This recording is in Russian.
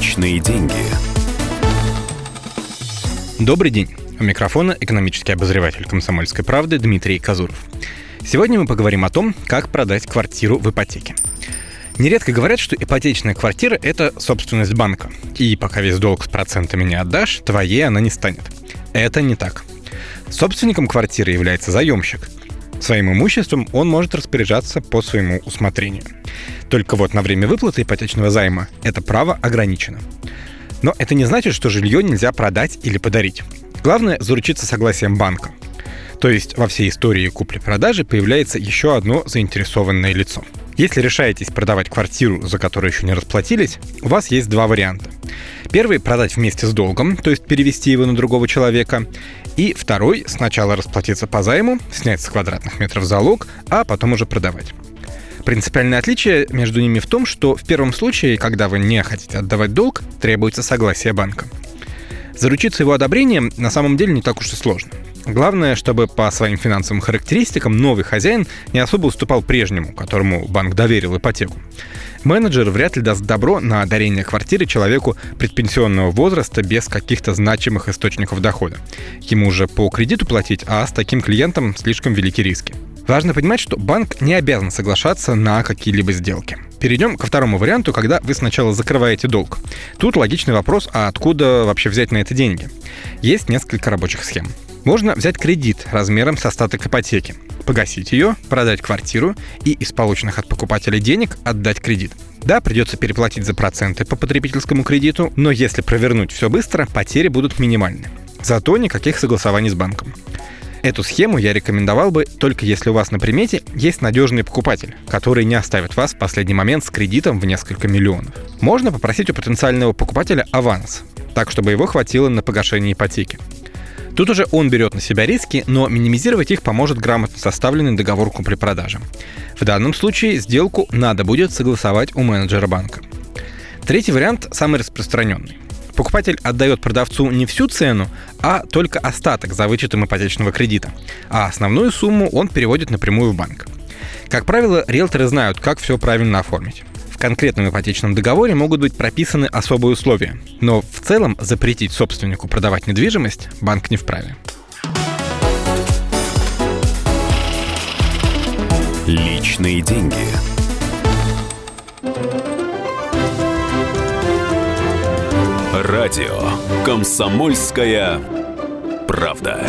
Личные деньги. Добрый день. У микрофона экономический обозреватель «Комсомольской правды» Дмитрий Казуров. Сегодня мы поговорим о том, как продать квартиру в ипотеке. Нередко говорят, что ипотечная квартира – это собственность банка. И пока весь долг с процентами не отдашь, твоей она не станет. Это не так. Собственником квартиры является заемщик. Своим имуществом он может распоряжаться по своему усмотрению. Только вот на время выплаты ипотечного займа это право ограничено. Но это не значит, что жилье нельзя продать или подарить. Главное – заручиться согласием банка. То есть во всей истории купли-продажи появляется еще одно заинтересованное лицо. Если решаетесь продавать квартиру, за которую еще не расплатились, у вас есть два варианта. Первый – продать вместе с долгом, то есть перевести его на другого человека. И второй – сначала расплатиться по займу, снять с квадратных метров залог, а потом уже продавать. Принципиальное отличие между ними в том, что в первом случае, когда вы не хотите отдавать долг, требуется согласие банка. Заручиться его одобрением на самом деле не так уж и сложно. Главное, чтобы по своим финансовым характеристикам новый хозяин не особо уступал прежнему, которому банк доверил ипотеку. Менеджер вряд ли даст добро на дарение квартиры человеку предпенсионного возраста без каких-то значимых источников дохода. Ему же по кредиту платить, а с таким клиентом слишком велики риски. Важно понимать, что банк не обязан соглашаться на какие-либо сделки. Перейдем ко второму варианту, когда вы сначала закрываете долг. Тут логичный вопрос, а откуда вообще взять на это деньги? Есть несколько рабочих схем. Можно взять кредит размером с остаток ипотеки, погасить ее, продать квартиру и из полученных от покупателя денег отдать кредит. Да, придется переплатить за проценты по потребительскому кредиту, но если провернуть все быстро, потери будут минимальны. Зато никаких согласований с банком. Эту схему я рекомендовал бы только если у вас на примете есть надежный покупатель, который не оставит вас в последний момент с кредитом в несколько миллионов. Можно попросить у потенциального покупателя аванс, так чтобы его хватило на погашение ипотеки. Тут уже он берет на себя риски, но минимизировать их поможет грамотно составленный договор купли-продажи. В данном случае сделку надо будет согласовать у менеджера банка. Третий вариант самый распространенный. Покупатель отдает продавцу не всю цену, а только остаток за вычетом ипотечного кредита, а основную сумму он переводит напрямую в банк. Как правило, риэлторы знают, как все правильно оформить конкретном ипотечном договоре могут быть прописаны особые условия, но в целом запретить собственнику продавать недвижимость банк не вправе. Личные деньги. Радио «Комсомольская правда».